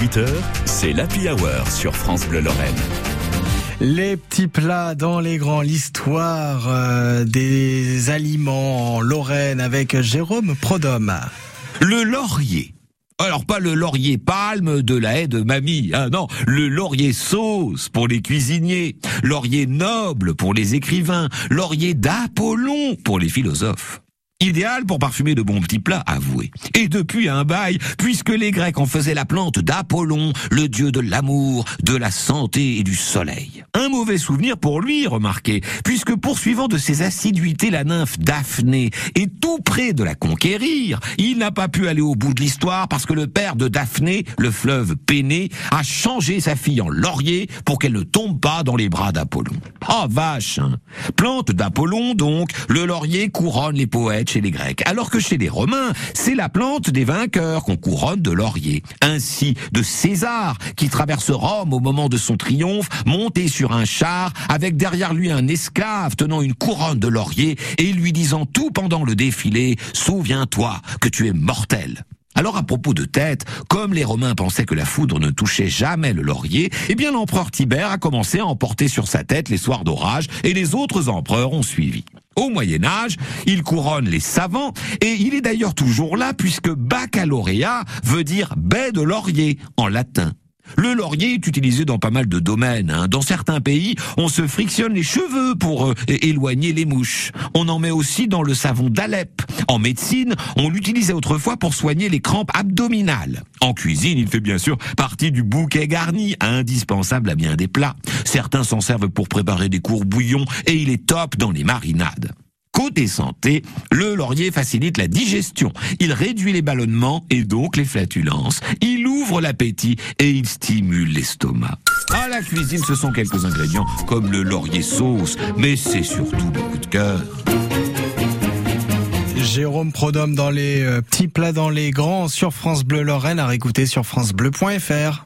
18h, c'est l'Happy Hour sur France Bleu Lorraine. Les petits plats dans les grands, l'histoire euh, des aliments en Lorraine avec Jérôme Prodhomme. Le laurier. Alors pas le laurier palme de la haie de mamie, hein, non, le laurier sauce pour les cuisiniers, laurier noble pour les écrivains, laurier d'Apollon pour les philosophes. Idéal pour parfumer de bons petits plats, avouez. Et depuis un bail, puisque les Grecs en faisaient la plante d'Apollon, le dieu de l'amour, de la santé et du soleil. Un mauvais souvenir pour lui, remarquez, puisque poursuivant de ses assiduités la nymphe Daphné est tout près de la conquérir, il n'a pas pu aller au bout de l'histoire parce que le père de Daphné, le fleuve Péné, a changé sa fille en laurier pour qu'elle ne tombe pas dans les bras d'Apollon. Ah vache hein. Plante d'Apollon donc, le laurier couronne les poètes chez les Grecs, alors que chez les Romains, c'est la plante des vainqueurs qu'on couronne de laurier. Ainsi, de César, qui traverse Rome au moment de son triomphe, monté sur un char, avec derrière lui un esclave tenant une couronne de laurier et lui disant tout pendant le défilé, Souviens-toi que tu es mortel. Alors à propos de tête, comme les Romains pensaient que la foudre ne touchait jamais le laurier, eh bien l'empereur Tibère a commencé à emporter sur sa tête les soirs d'orage et les autres empereurs ont suivi. Au Moyen Âge, il couronne les savants et il est d'ailleurs toujours là puisque baccalauréat veut dire baie de laurier en latin. Le laurier est utilisé dans pas mal de domaines. hein. Dans certains pays, on se frictionne les cheveux pour euh, éloigner les mouches. On en met aussi dans le savon d'Alep. En médecine, on l'utilisait autrefois pour soigner les crampes abdominales. En cuisine, il fait bien sûr partie du bouquet garni, indispensable à bien des plats. Certains s'en servent pour préparer des cours bouillons et il est top dans les marinades. Côté santé, le laurier facilite la digestion. Il réduit les ballonnements et donc les flatulences. Il ouvre l'appétit et il stimule l'estomac. À la cuisine, ce sont quelques ingrédients comme le laurier sauce, mais c'est surtout beaucoup de cœur. Jérôme Prodhomme dans les euh, petits plats dans les grands sur France Bleu Lorraine à réécouter sur francebleu.fr.